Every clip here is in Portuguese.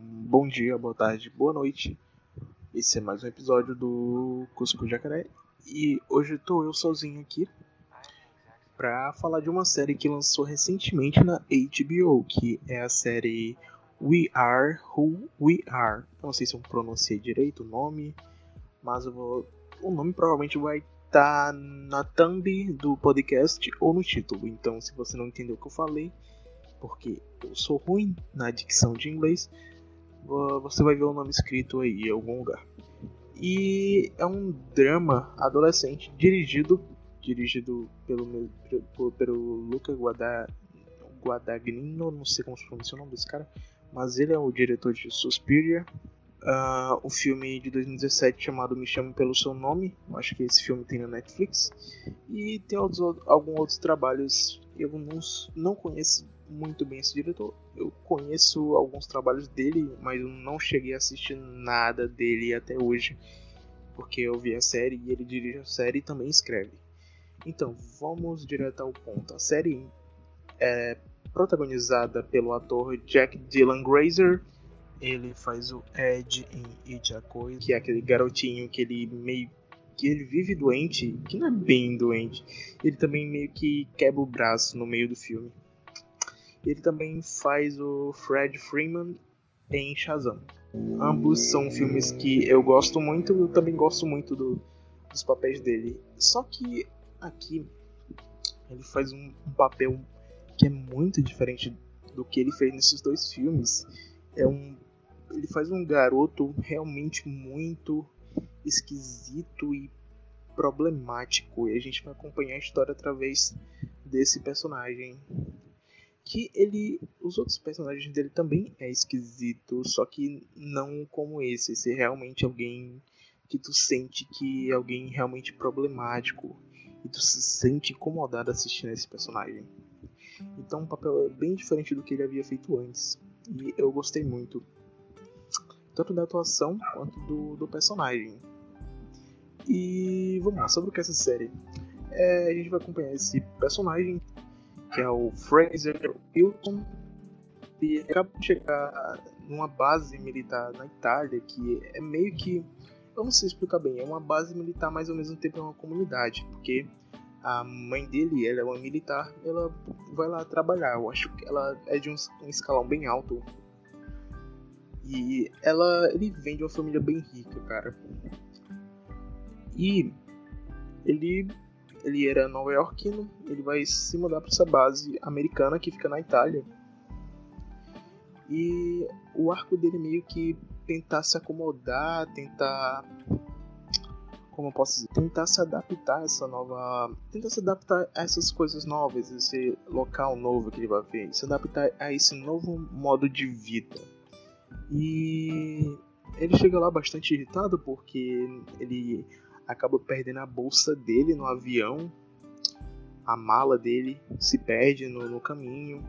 bom dia, boa tarde, boa noite. Esse é mais um episódio do Cusco Jacaré e hoje estou eu sozinho aqui para falar de uma série que lançou recentemente na HBO, que é a série We Are Who We Are. Não sei se eu pronunciei direito o nome, mas vou... o nome provavelmente vai estar tá na thumb do podcast ou no título. Então, se você não entendeu o que eu falei, porque eu sou ruim na dicção de inglês, você vai ver o nome escrito aí em algum lugar. E é um drama adolescente dirigido dirigido pelo pelo, pelo Luca Guadagnino, não sei como se pronuncia o nome desse cara, mas ele é o diretor de Suspiria, uh, um filme de 2017 chamado Me Chame Pelo Seu Nome, acho que esse filme tem na Netflix, e tem alguns outros trabalhos, eu não, não conheço muito bem esse diretor. Eu conheço alguns trabalhos dele, mas eu não cheguei a assistir nada dele até hoje, porque eu vi a série e ele dirige a série e também escreve. Então, vamos direto ao ponto. A série é protagonizada pelo ator Jack Dylan Grazer. Ele faz o Ed em Ijakoi, que é aquele garotinho que ele meio que ele vive doente, que não é bem doente. Ele também meio que quebra o braço no meio do filme. Ele também faz o Fred Freeman em Shazam. Ambos são filmes que eu gosto muito, eu também gosto muito do, dos papéis dele. Só que aqui ele faz um, um, papel que é muito diferente do que ele fez nesses dois filmes. É um, ele faz um garoto realmente muito esquisito e problemático e a gente vai acompanhar a história através desse personagem que ele os outros personagens dele também é esquisito, só que não como esse, esse é realmente alguém que tu sente que é alguém realmente problemático e tu se sente incomodado assistindo esse personagem. Então, um papel bem diferente do que ele havia feito antes. E eu gostei muito, tanto da atuação quanto do, do personagem. E vamos lá, sobre o que é essa série? É, a gente vai acompanhar esse personagem que é o Fraser Wilson, e acaba de chegar numa base militar na Itália, que é meio que. Eu não sei explicar bem, é uma base militar, mas ao mesmo tempo é uma comunidade, porque a mãe dele, ela é uma militar, ela vai lá trabalhar. Eu acho que ela é de um, um escalão bem alto. E ela, ele vem de uma família bem rica, cara. E ele ele era nova-iorquino, ele vai se mudar para essa base americana que fica na Itália. E o arco dele meio que tentar se acomodar, tentar como eu posso dizer, tentar se adaptar a essa nova, tentar se adaptar a essas coisas novas, esse local novo que ele vai ver, se adaptar a esse novo modo de vida. E ele chega lá bastante irritado porque ele acaba perdendo a bolsa dele no avião, a mala dele se perde no, no caminho.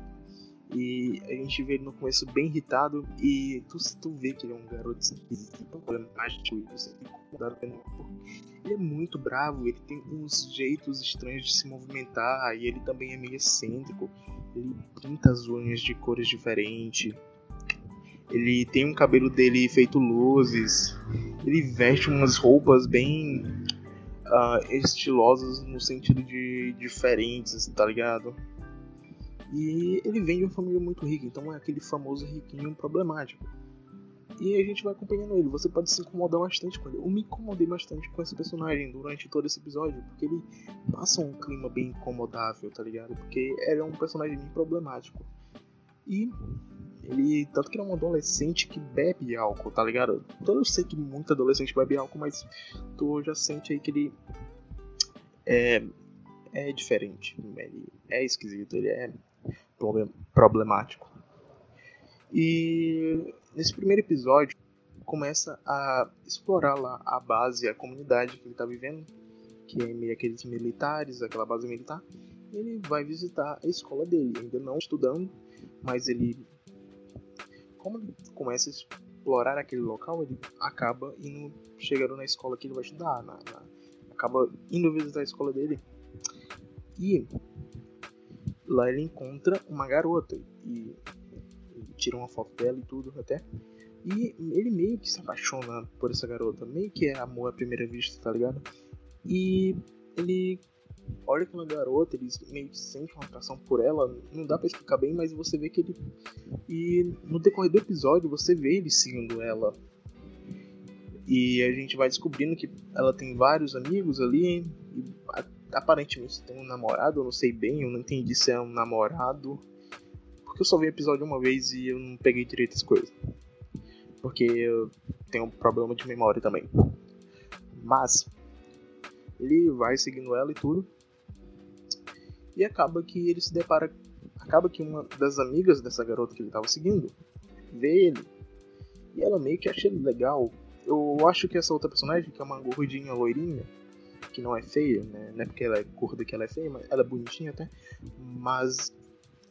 E a gente vê ele no começo bem irritado e tu, tu vê que ele é um garoto esquisito, incomodado ele é muito bravo, ele tem uns jeitos estranhos de se movimentar e ele também é meio excêntrico. Ele pinta as unhas de cores diferentes. Ele tem um cabelo dele feito luzes. Ele veste umas roupas bem uh, estilosas no sentido de diferentes, tá ligado? E ele vem de uma família muito rica, então é aquele famoso riquinho problemático. E a gente vai acompanhando ele. Você pode se incomodar bastante com ele. Eu me incomodei bastante com esse personagem durante todo esse episódio, porque ele passa um clima bem incomodável, tá ligado? Porque ele é um personagem bem problemático. E ele, tanto que ele é um adolescente que bebe álcool, tá ligado? Então eu sei que muito adolescente bebe álcool, mas tu já sente aí que ele é, é diferente. Ele é esquisito, ele é problemático. E nesse primeiro episódio começa a explorar lá a base, a comunidade que ele tá vivendo, que é meio aqueles militares, aquela base militar. Ele vai visitar a escola dele, ainda não estudando, mas ele como ele começa a explorar aquele local, ele acaba indo, chegando na escola que ele vai estudar, na, na, acaba indo visitar a escola dele. E lá ele encontra uma garota. E tira uma foto dela e tudo até. E ele meio que se apaixona por essa garota, meio que é amor à primeira vista, tá ligado? E ele olha aquela garota, ele meio que sente uma atração por ela, não dá para explicar bem, mas você vê que ele. E no decorrer do episódio você vê ele seguindo ela. E a gente vai descobrindo que ela tem vários amigos ali, aparentemente tem um namorado, eu não sei bem, eu não entendi se é um namorado. Porque eu só vi o episódio uma vez e eu não peguei direito as coisas. Porque eu tenho um problema de memória também. Mas ele vai seguindo ela e tudo. E acaba que ele se depara. Acaba que uma das amigas dessa garota que ele estava seguindo vê ele. E ela meio que acha ele legal. Eu acho que essa outra personagem, que é uma gordinha loirinha, que não é feia, né? Não é porque ela é gorda que ela é feia, mas ela é bonitinha até. Mas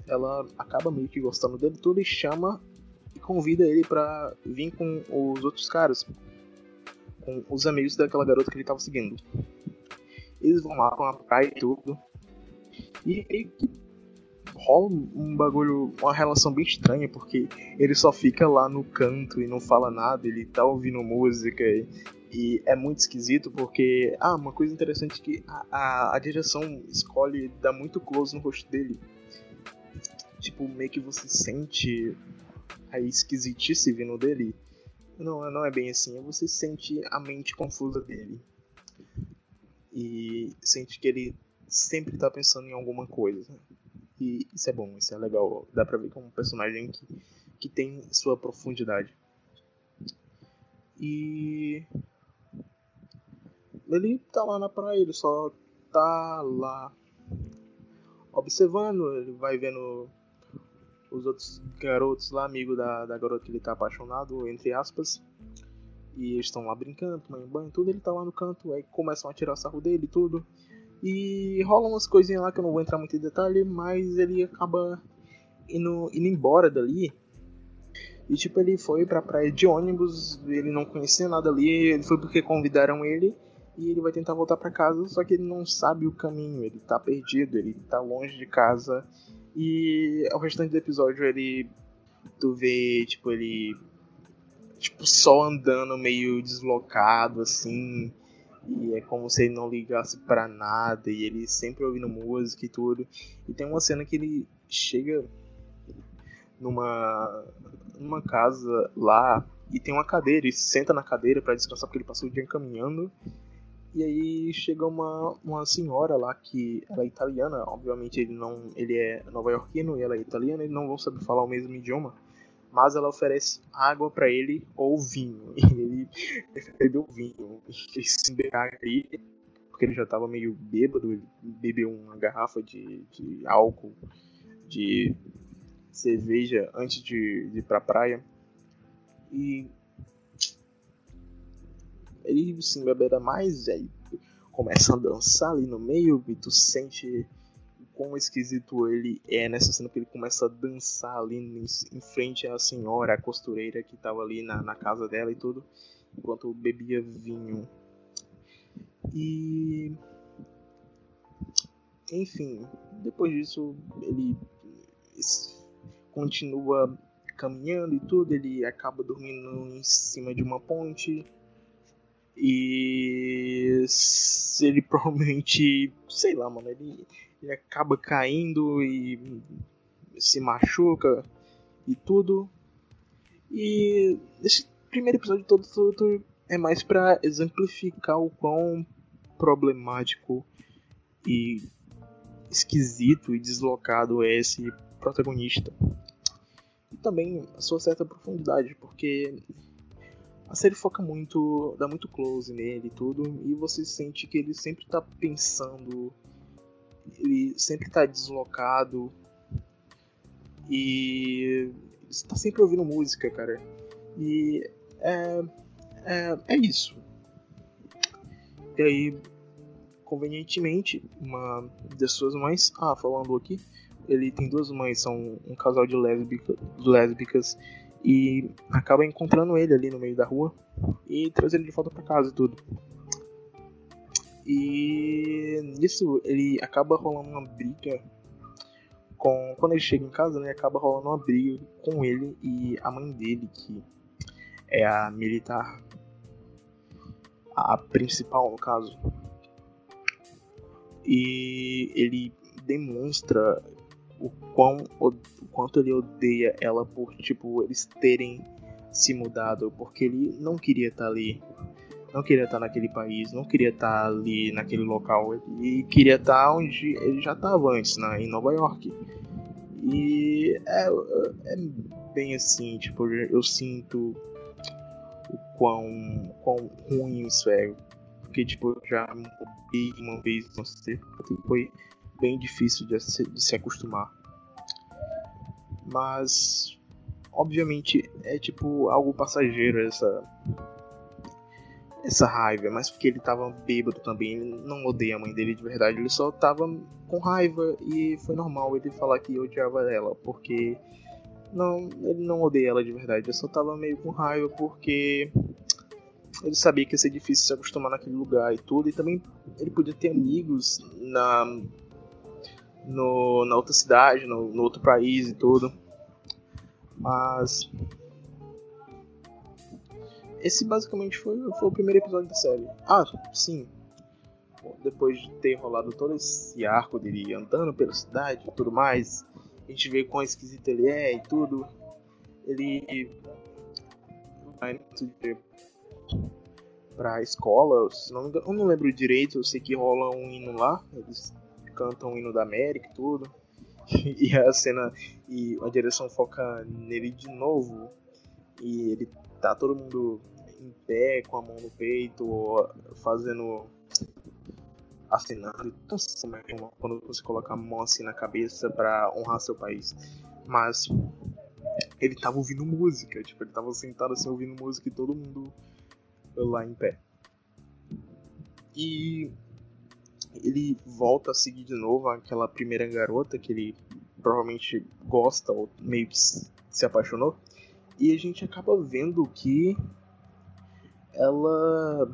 ela acaba meio que gostando dele tudo e chama e convida ele para vir com os outros caras, com os amigos daquela garota que ele tava seguindo. Eles vão lá com a praia e tudo. E rola um bagulho, uma relação bem estranha, porque ele só fica lá no canto e não fala nada, ele tá ouvindo música e, e é muito esquisito porque, ah, uma coisa interessante é que a, a, a direção escolhe dar muito close no rosto dele. Tipo, meio que você sente a esquisitice vindo dele. Não, não é bem assim, você sente a mente confusa dele e sente que ele sempre tá pensando em alguma coisa. E isso é bom, isso é legal. Dá pra ver como um personagem que, que tem sua profundidade. E. Ele tá lá na praia, ele só tá lá observando, ele vai vendo os outros garotos lá, amigo da, da garota que ele tá apaixonado, entre aspas. E eles estão lá brincando, tomando banho, tudo. Ele tá lá no canto, aí começam a tirar sarro dele tudo. E rola umas coisinhas lá que eu não vou entrar muito em detalhe, mas ele acaba indo, indo embora dali. E tipo, ele foi pra praia de ônibus, ele não conhecia nada ali, ele foi porque convidaram ele. E ele vai tentar voltar para casa, só que ele não sabe o caminho, ele tá perdido, ele tá longe de casa. E ao restante do episódio ele. Tu vê, tipo, ele tipo, só andando meio deslocado, assim. E é como se ele não ligasse para nada. E ele sempre ouvindo música e tudo. E tem uma cena que ele chega numa, numa casa lá e tem uma cadeira. E senta na cadeira para descansar porque ele passou o dia caminhando. E aí chega uma, uma senhora lá que ela é italiana, obviamente ele não ele é nova-iorquino e ela é italiana, eles não vão saber falar o mesmo idioma mas ela oferece água para ele ou vinho. E ele recebeu vinho, fez se aí, porque ele já estava meio bêbado, ele bebeu uma garrafa de, de álcool, de cerveja antes de, de ir pra praia. E ele se embebeda mais, aí começa a dançar ali no meio e tu sente quão esquisito ele é nessa cena que ele começa a dançar ali em, frente à senhora, a costureira que estava ali na, na casa dela e tudo, enquanto bebia vinho. E. Enfim, depois disso ele continua caminhando e tudo, ele acaba dormindo em cima de uma ponte. E ele provavelmente, sei lá, mano, ele ele acaba caindo e se machuca e tudo. E esse primeiro episódio todo, todo é mais para exemplificar o quão problemático e esquisito e deslocado é esse protagonista. E também a sua certa profundidade, porque a série foca muito, dá muito close nele e tudo, e você sente que ele sempre tá pensando ele sempre está deslocado e está sempre ouvindo música, cara. E é, é, é isso. E aí, convenientemente, uma das suas mães, ah, falando aqui, ele tem duas mães, são um casal de, lésbica, lésbicas e acaba encontrando ele ali no meio da rua e traz ele de volta para casa e tudo. E nisso ele acaba rolando uma briga com, quando ele chega em casa, né, acaba rolando uma briga com ele e a mãe dele, que é a militar, a principal no caso. E ele demonstra o, quão, o quanto ele odeia ela por, tipo, eles terem se mudado, porque ele não queria estar ali, não queria estar naquele país, não queria estar ali naquele local, ele queria estar onde ele já estava antes, né, em Nova York. E é, é bem assim, tipo, eu sinto o quão, quão ruim isso é. Porque, tipo, eu já mudei uma vez, não sei, foi bem difícil de se, de se acostumar. Mas, obviamente, é tipo algo passageiro essa essa raiva, mas porque ele tava bêbado também, ele não odeia a mãe dele de verdade, ele só tava com raiva e foi normal ele falar que odiava ela, porque não, ele não odeia ela de verdade, ele só tava meio com raiva porque ele sabia que ia ser difícil se acostumar naquele lugar e tudo, e também ele podia ter amigos na no, na outra cidade, no, no outro país e tudo. Mas. Esse basicamente foi, foi o primeiro episódio da série. Ah, sim. Depois de ter rolado todo esse arco dele andando pela cidade e tudo mais, a gente vê quão esquisito ele é e tudo. Ele vai pra escola, não, eu não lembro direito, eu sei que rola um hino lá, eles cantam o hino da América e tudo. e a cena e a direção foca nele de novo e ele tá todo mundo em pé com a mão no peito fazendo assinando quando você coloca a mão assim na cabeça para honrar seu país. Mas ele tava ouvindo música tipo ele tava sentado assim ouvindo música e todo mundo lá em pé. E ele volta a seguir de novo aquela primeira garota que ele provavelmente gosta ou meio que se apaixonou. E a gente acaba vendo que ela.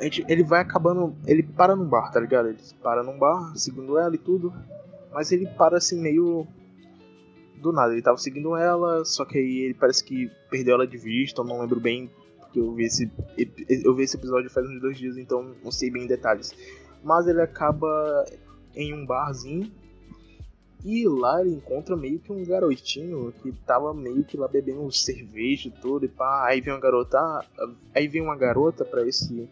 Gente, ele vai acabando. Ele para num bar, tá ligado? Ele para num bar, seguindo ela e tudo. Mas ele para assim meio. Do nada. Ele tava seguindo ela, só que aí ele parece que perdeu ela de vista, eu não lembro bem porque eu vi esse, eu vi esse episódio faz uns dois dias, então não sei bem detalhes. Mas ele acaba em um barzinho e lá ele encontra meio que um garotinho que tava meio que lá bebendo cerveja e tudo, e pá, aí vem uma garota, aí vem uma garota para esse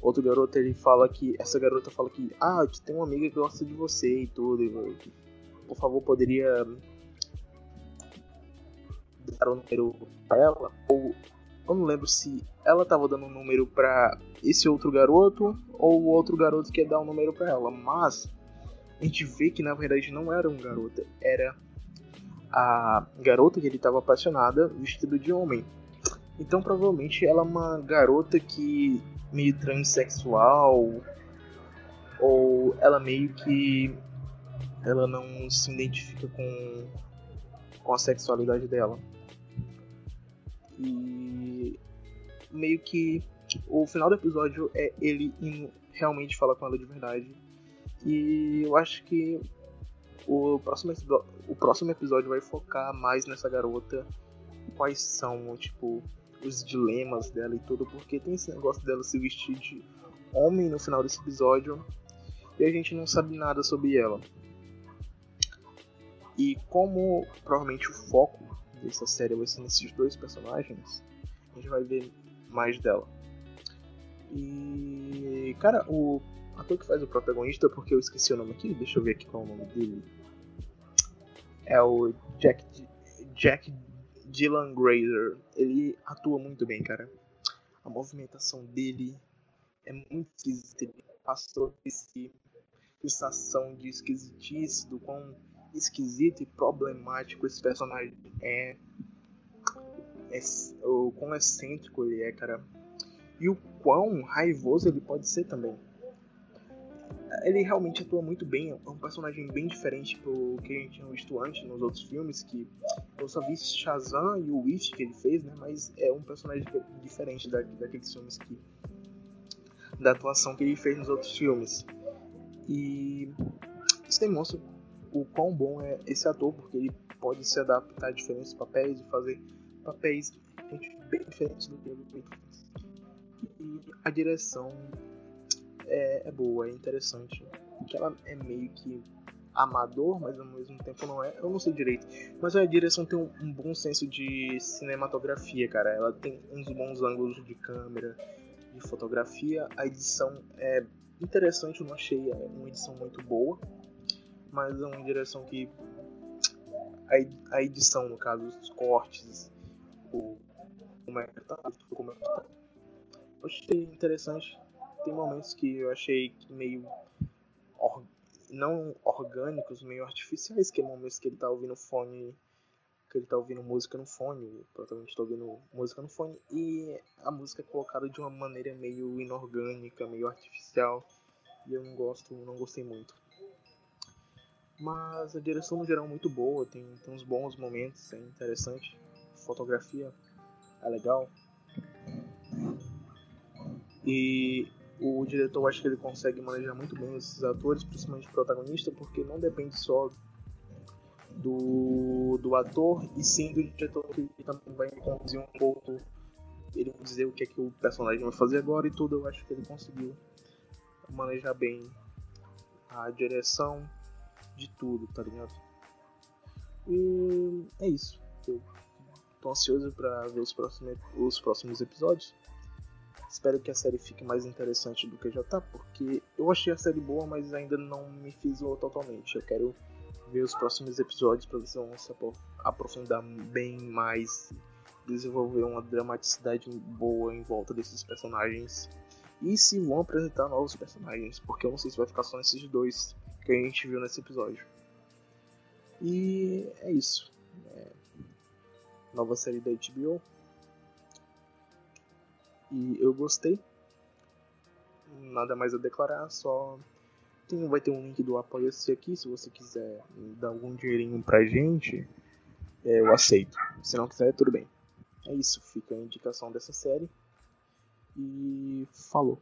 outro garoto, ele fala que, essa garota fala que, ah, tem uma amiga que gosta de você e tudo, e, por favor, poderia dar o um número pra ela, ou eu não lembro se ela tava dando um número para esse outro garoto ou o outro garoto que ia dar um número para ela, mas a gente vê que na verdade não era um garoto, era a garota que ele estava apaixonada vestida de homem. Então provavelmente ela é uma garota que meio transexual ou ela meio que ela não se identifica com com a sexualidade dela. E meio que o final do episódio é ele indo realmente falar com ela de verdade. E eu acho que o próximo, o próximo episódio vai focar mais nessa garota. Quais são, tipo, os dilemas dela e tudo, porque tem esse negócio dela se vestir de homem no final desse episódio e a gente não sabe nada sobre ela. E como provavelmente o foco dessa série vai ser nesses dois personagens, a gente vai ver mais dela. E, cara, o ator que faz o protagonista, porque eu esqueci o nome aqui, deixa eu ver aqui qual é o nome dele. É o Jack, Jack Dylan Grazer. Ele atua muito bem, cara. A movimentação dele é muito esquisita. Ele passou esse sensação de esquisitice, do quão esquisito e problemático esse personagem é, é o quão excêntrico ele é, cara. E o quão raivoso ele pode ser também. Ele realmente atua muito bem, é um personagem bem diferente do que a gente tinha visto antes nos outros filmes, que eu só vi Shazam e o Wish que ele fez, né? Mas é um personagem diferente da, daqueles filmes que. da atuação que ele fez nos outros filmes. E isso demonstra o quão bom é esse ator, porque ele pode se adaptar a diferentes papéis e fazer papéis bem diferentes do que ele fez. E a direção é, é boa, é interessante. Porque ela é meio que amador, mas ao mesmo tempo não é. Eu não sei direito. Mas a direção tem um, um, bom senso de cinematografia, cara. Ela tem uns bons ângulos de câmera, de fotografia. A edição é interessante, eu não achei é uma edição muito boa. Mas é uma direção que. A, a edição, no caso, os cortes, o, como é que tá, como é que tá. Achei interessante. Tem momentos que eu achei meio não orgânicos, meio artificiais, que é momentos que ele tá ouvindo fone, que ele tá ouvindo música no fone, protagonista tá ouvindo música no fone, e a música é colocada de uma maneira meio inorgânica, meio artificial, e eu não gosto, não gostei muito. Mas a direção no geral é muito boa, tem, tem uns bons momentos, é interessante, a fotografia é legal. E o diretor acho que ele consegue manejar muito bem esses atores, principalmente o protagonista, porque não depende só do, do ator e sim do diretor que também vai conduzir um pouco ele vai dizer o que é que o personagem vai fazer agora e tudo, eu acho que ele conseguiu manejar bem a direção de tudo, tá ligado? E é isso. Eu tô ansioso para ver os próximos, os próximos episódios. Espero que a série fique mais interessante do que já tá, porque eu achei a série boa, mas ainda não me fiz totalmente. Eu quero ver os próximos episódios para se vão se aprofundar bem mais, desenvolver uma dramaticidade boa em volta desses personagens e se vão apresentar novos personagens, porque eu não sei se vai ficar só nesses dois que a gente viu nesse episódio. E é isso. É... Nova série da HBO. E eu gostei. Nada mais a declarar, só tem, vai ter um link do Apoia-se aqui, se você quiser dar algum dinheirinho pra gente, é, eu aceito. Se não quiser, tudo bem. É isso, fica a indicação dessa série. E falou.